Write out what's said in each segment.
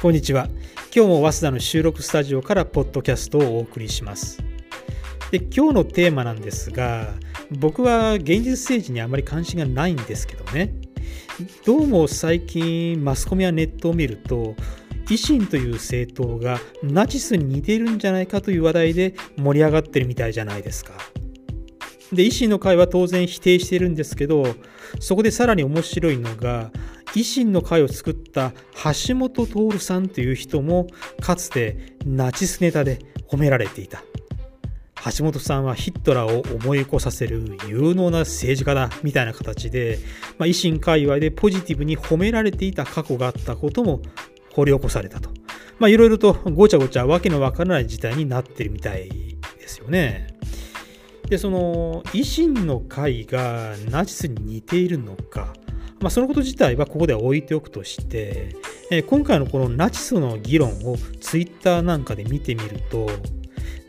こんにちは。今日も早稲田の収録スタジオからポッドキャストをお送りします。で今日のテーマなんですが、僕は現実政治にあまり関心がないんですけどね。どうも最近マスコミやネットを見ると、維新という政党がナチスに似ているんじゃないかという話題で盛り上がってるみたいじゃないですか。で維新の会は当然否定しているんですけどそこでさらに面白いのが維新の会を作った橋本徹さんという人もかつてナチスネタで褒められていた橋本さんはヒットラーを思い起こさせる有能な政治家だみたいな形で、まあ、維新界隈でポジティブに褒められていた過去があったことも掘り起こされたと。いろいろとごちゃごちゃわけのわからない事態になってるみたいですよね。でその維新の会がナチスに似ているのか、まあ、そのこと自体はここでは置いておくとして、えー、今回のこのナチスの議論をツイッターなんかで見てみると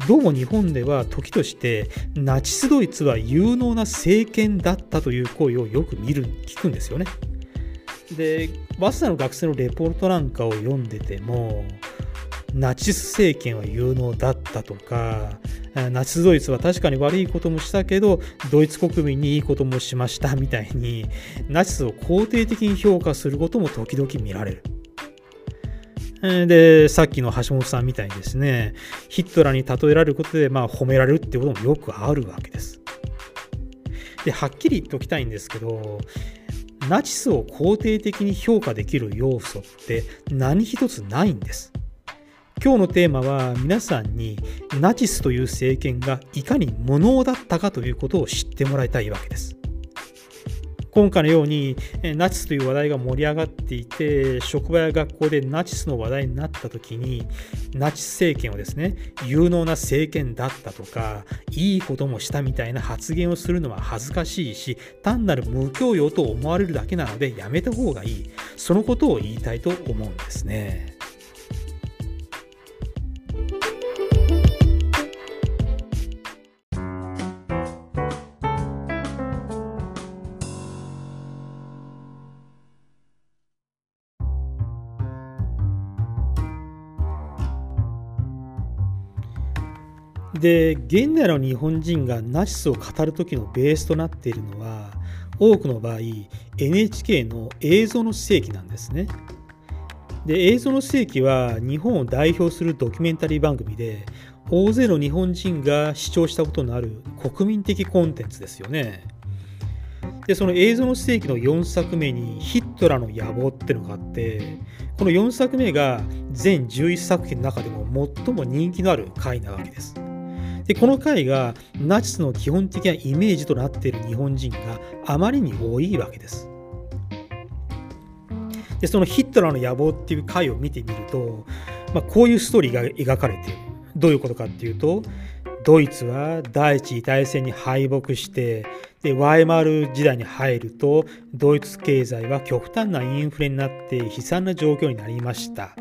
どうも日本では時としてナチスドイツは有能な政権だったという声をよく見る聞くんですよね。で早稲田の学生のレポートなんかを読んでてもナチス政権は有能だたとかナチスドイツは確かに悪いこともしたけどドイツ国民にいいこともしましたみたいにナチスを肯定的に評価することも時々見られる。で、さっきの橋本さんみたいにですね、ヒットラーに例えられることで、まあ、褒められるってこともよくあるわけです。で、はっきり言っておきたいんですけど、ナチスを肯定的に評価できる要素って何一つないんです。今日のテーマは皆さんにナチスという政権がいかに無能だったかということを知ってもらいたいわけです。今回のようにナチスという話題が盛り上がっていて職場や学校でナチスの話題になった時にナチス政権をですね有能な政権だったとかいいこともしたみたいな発言をするのは恥ずかしいし単なる無教養と思われるだけなのでやめた方がいいそのことを言いたいと思うんですね。で現代の日本人がナチスを語る時のベースとなっているのは多くの場合 NHK の映像の世紀なんですね。で映像の世紀は日本を代表するドキュメンタリー番組で大勢の日本人が視聴したことのある国民的コンテンツですよね。でその映像の世紀の4作目にヒットラーの野望っていうのがあってこの4作目が全11作品の中でも最も人気のある回なわけです。でこの回がナチスの基本的なイメージとなっている日本人があまりに多いわけです。でそのヒットラーの野望っていう回を見てみると、まあ、こういうストーリーが描かれている。どういうことかっていうとドイツは第一次大戦に敗北してでワイマール時代に入るとドイツ経済は極端なインフレになって悲惨な状況になりました。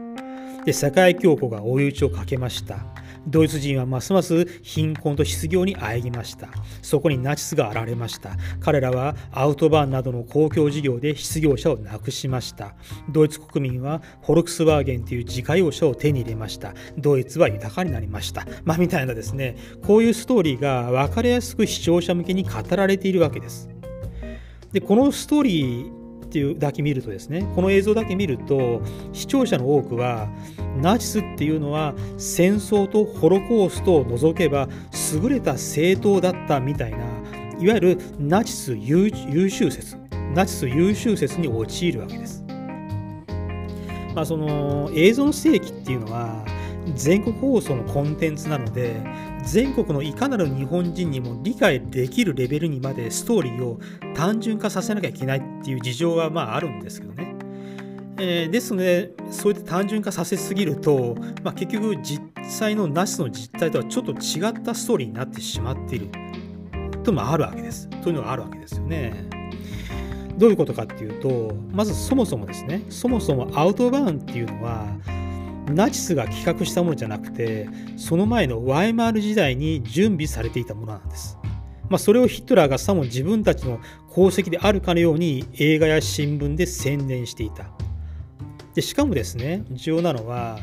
で世界恐慌が追い打ちをかけました。ドイツ人はますます貧困と失業にあえぎました。そこにナチスが現れました。彼らはアウトバーンなどの公共事業で失業者をなくしました。ドイツ国民はフォルクスワーゲンという自家用車を手に入れました。ドイツは豊かになりました。まあ、みたいなですね、こういうストーリーが分かりやすく視聴者向けに語られているわけです。でこのストーリーっていうだけ見るとですねこの映像だけ見ると視聴者の多くはナチスっていうのは戦争とホロコーストを除けば優れた政党だったみたいないわゆるナチス優秀説ナチス優秀説に陥るわけです。まあ、その映像の世紀っていうのは全国放送のコンテンツなので全国のいかなる日本人にも理解できるレベルにまでストーリーを単純化させなきゃいけないっていう事情はまああるんですけどね。えー、ですのでそういった単純化させすぎると、まあ、結局実際のナチスの実態とはちょっと違ったストーリーになってしまっているともあるわけです。というのがあるわけですよね。どういうことかっていうとまずそもそもですねそもそもアウトバーンっていうのはナチスが企画したものじゃなくてその前のワイマール時代に準備されていたものなんです。まあ、それをヒトラーがさも自分たちの功績であるかのように映画や新聞で宣伝していた。でしかもですね重要なのは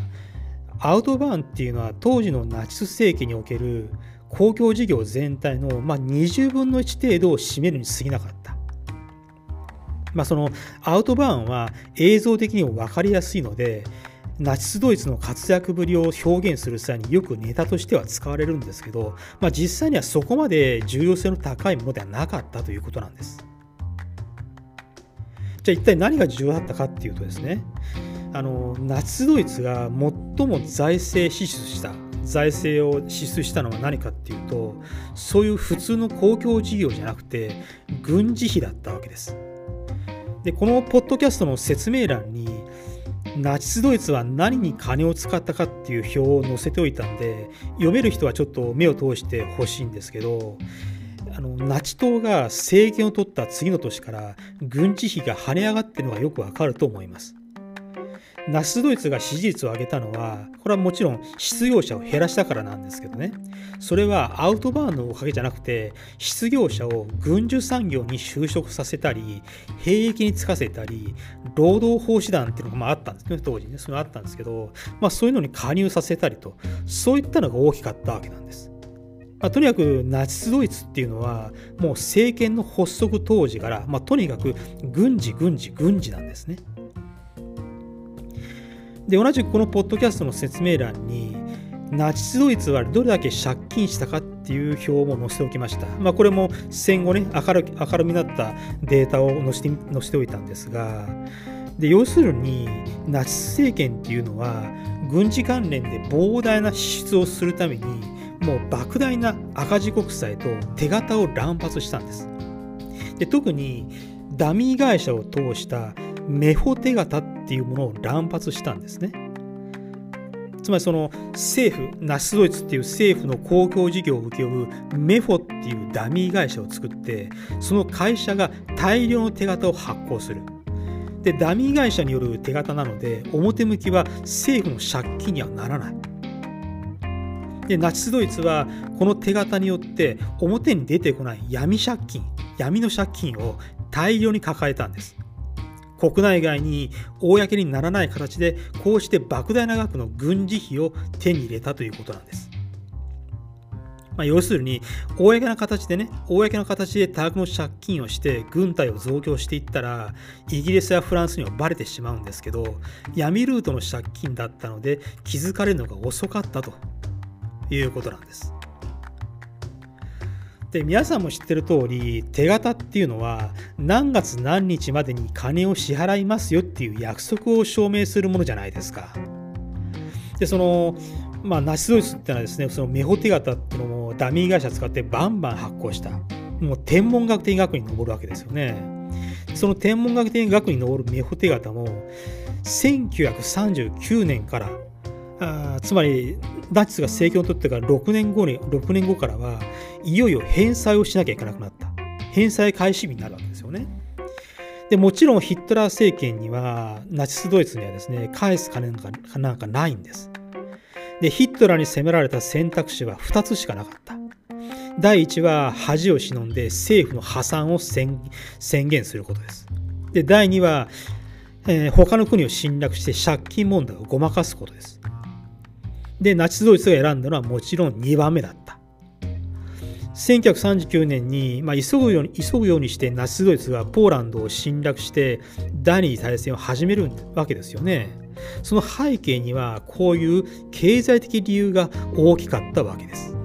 アウトバーンっていうのは当時のナチス政権における公共事業全体の、まあ、20分の1程度を占めるに過ぎなかった。まあ、そのアウトバーンは映像的にも分かりやすいのでナチスドイツの活躍ぶりを表現する際によくネタとしては使われるんですけど、まあ、実際にはそこまで重要性の高いものではなかったということなんです。じゃあ一体何が重要だったかっていうとですねあのナチスドイツが最も財政支出した財政を支出したのは何かっていうとそういう普通の公共事業じゃなくて軍事費だったわけです。でこのポッドキャストの説明欄にナチスドイツは何に金を使ったかっていう表を載せておいたんで読める人はちょっと目を通してほしいんですけどあのナチ党が政権を取った次の年から軍事費が跳ね上がってるのがよくわかると思います。ナチスドイツが支持率を上げたのは、これはもちろん失業者を減らしたからなんですけどね、それはアウトバーンのおかげじゃなくて、失業者を軍需産業に就職させたり、兵役に就かせたり、労働奉仕団っていうのがまああったんですね、当時ね、それあったんですけど、まあ、そういうのに加入させたりと、そういったのが大きかったわけなんです。まあ、とにかくナチスドイツっていうのはもう政権の発足当時から、まあ、とにかく軍事軍事軍事なんですね。で同じくこのポッドキャストの説明欄にナチスドイツはどれだけ借金したかっていう表も載せておきました。まあ、これも戦後ね明る明るみになったデータを載せて載せておいたんですがで要するにナチス政権っていうのは軍事関連で膨大な支出をするためにもう莫大な赤字国債と手形を乱発したんです。で特にダミー会社を通したメフォ手形っていうものを乱発したんですね。つまりその政府、ナチスドイツっていう政府の公共事業を請け負うメフォっていうダミー会社を作って、その会社が大量の手形を発行する。で、ダミー会社による手形なので、表向きは政府の借金にはならない。で、ナチスドイツはこの手形によって表に出てこない闇借金、闇の借金を大量に抱えたんです。国内外に公にならない形でこうして莫大な額の軍事費を手に入れたということなんです。まあ、要するに、公な形でね、公な形で多額の借金をして軍隊を増強していったら、イギリスやフランスにはバレてしまうんですけど、闇ルートの借金だったので気づかれるのが遅かったということなんです。で皆さんも知ってる通り手形っていうのは何月何日までに金を支払いますよっていう約束を証明するものじゃないですか。でそのまあ、ナチスドイツってのはですねそのメホ手形っていうのもダミー会社使ってバンバン発行したもう天文学的額に上るわけですよねその天文学的額に上るメホ手形も1939年からつまりナチスが政権を取ってから6年後に6年後からはいよいよ返済をしなきゃいけなくなった。返済開始日になるわけですよね。でもちろんヒットラー政権にはナチスドイツにはですね返す金なんかなんかないんです。でヒットラーに責められた選択肢は2つしかなかった。第1は恥を忍んで政府の破産を宣言することです。で第2は、えー、他の国を侵略して借金問題をごまかすことです。で、ナチスドイツが選んだのはもちろん2番目だった。1939年に、まあ、急ぐように急ぐようにしてナチスドイツがポーランドを侵略して第二次大戦を始めるわけですよね。その背景にはこういう経済的理由が大きかったわけです。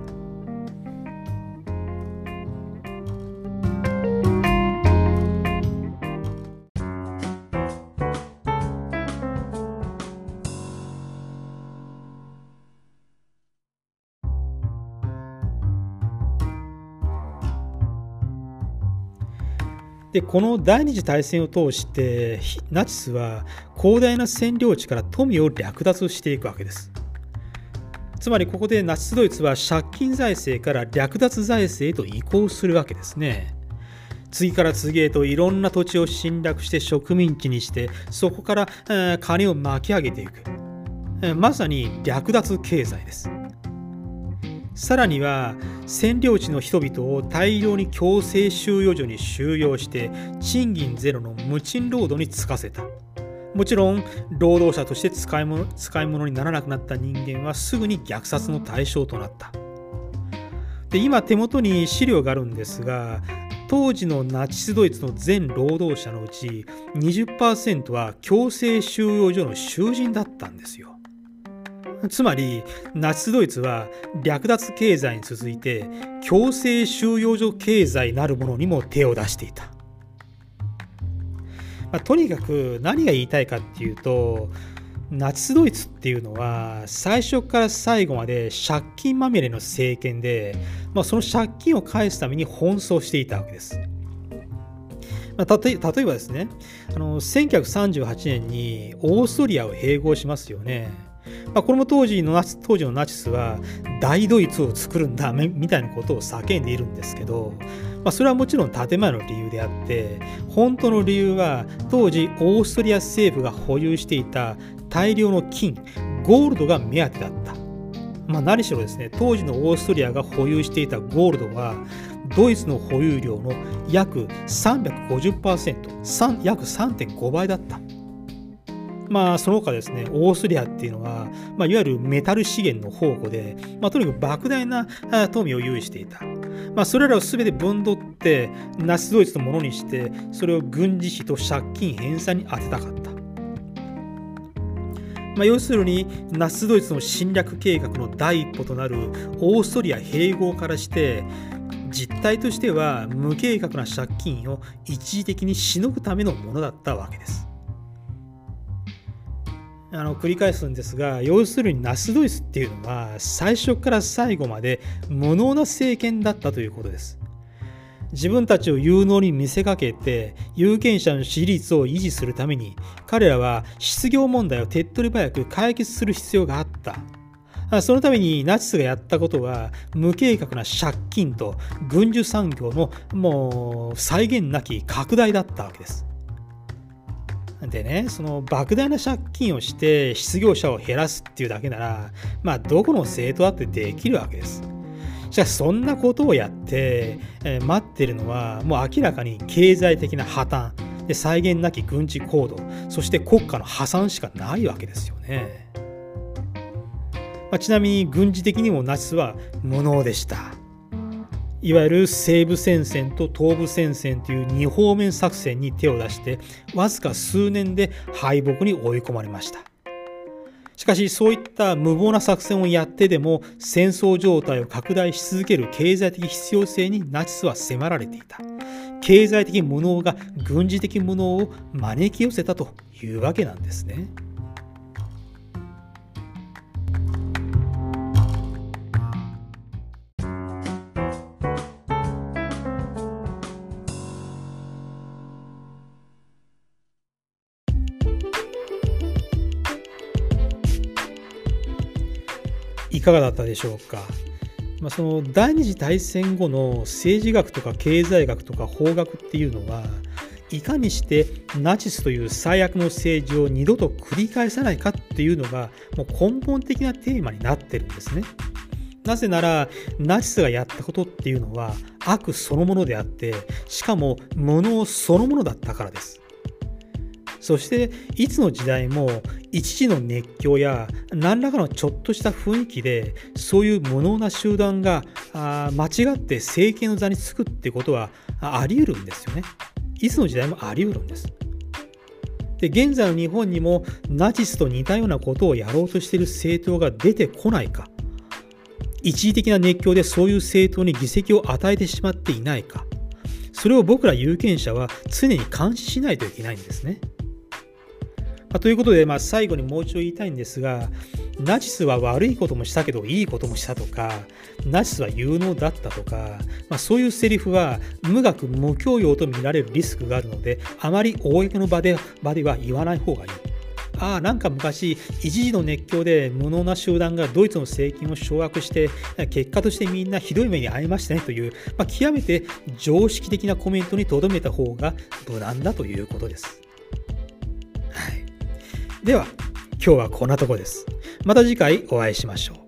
でこの第二次大戦を通してナチスは広大な占領地から富を略奪していくわけです。つまりここでナチスドイツは借金財政から略奪財政へと移行するわけですね。次から次へといろんな土地を侵略して植民地にしてそこから金を巻き上げていく。まさに略奪経済です。さらには占領地の人々を大量に強制収容所に収容して賃金ゼロの無賃労働に就かせた。もちろん労働者として使い物使い物にならなくなった人間はすぐに虐殺の対象となった。で今手元に資料があるんですが当時のナチスドイツの全労働者のうち20%は強制収容所の囚人だったんですよ。つまりナチスドイツは略奪経済に続いて強制収容所経済なるものにも手を出していたまあ、とにかく何が言いたいかっていうとナチスドイツっていうのは最初から最後まで借金まみれの政権で、まあ、その借金を返すために奔走していたわけです。まあ、例えばですねあの1938年にオーストリアを併合しますよね。まあ、これも当時のナチ当時のナチスは大ドイツを作るんだみたいなことを叫んでいるんですけど、まあ、それはもちろん建前の理由であって本当の理由は当時オーストリア政府が保有していた大量の金ゴールドが目当てだった。まあ、何しろですね当時のオーストリアが保有していたゴールドはドイツの保有量の約350%約3.5倍だった。まあ、その他ですね、オーストリアっていうのは、まあ、いわゆるメタル資源の宝庫で、まあ、とにかく莫大な富を有していた。まあ、それらを全て分取って、ナチスドイツのものにして、それを軍事費と借金返済に充てたかった。まあ、要するにナチスドイツの侵略計画の第一歩となるオーストリア併合からして実態としては無計画な借金を一時的にしのぐためのものだったわけです。あの繰り返すんですが要するにナスドイツっていうのは最初から最後まで無能な政権だったということです。自分たちを有能に見せかけて有権者の支持率を維持するために彼らは失業問題を手っ取り早く解決する必要があった。そのためにナチスがやったことは無計画な借金と軍需産業のもう際限なき拡大だったわけです。でね、その莫大な借金をして失業者を減らすっていうだけなら、まあ、どこの政党だってできるわけです。しかし、そんなことをやって、えー、待ってるのは、もう明らかに経済的な破綻、で際限なき軍事行動、そして国家の破産しかないわけですよね。まあ、ちなみに軍事的にもナチスは無能でした。いわゆる西部戦線と東部戦線という二方面作戦に手を出してわずか数年で敗北に追い込まれましたしかしそういった無謀な作戦をやってでも戦争状態を拡大し続ける経済的必要性にナチスは迫られていた経済的無能が軍事的無能を招き寄せたというわけなんですね。かがだったでしょうか？まあ、その第二次大戦後の政治学とか経済学とか法学っていうのはいかにしてナチスという最悪の政治を二度と繰り返さないかっていうのがもう根本的なテーマになってるんですね。なぜならナチスがやったことっていうのは悪そのものであってしかも無能そのものだったからです。そしていつの時代も一時の熱狂や何らかのちょっとした雰囲気でそういう無能な集団があ間違って政権の座につくってことはあり得るんですよね。いつの時代もあり得るんです。で現在の日本にもナチスと似たようなことをやろうとしている政党が出てこないか一時的な熱狂でそういう政党に議席を与えてしまっていないかそれを僕ら有権者は常に監視しないといけないんですね。まあ、ということで、まあ、最後にもう一度言いたいんですが、ナチスは悪いこともしたけどいいこともしたとか、ナチスは有能だったとか、まあ、そういうセリフは無学無教養と見られるリスクがあるので、あまり公の場で場では言わない方がいい。ああ、なんか昔、一時の熱狂で無能な集団がドイツの政権を掌握して、結果としてみんなひどい目に遭いましたねという、まあ、極めて常識的なコメントにとどめた方が無難だということです。では、今日はこんなとこです。また次回お会いしましょう。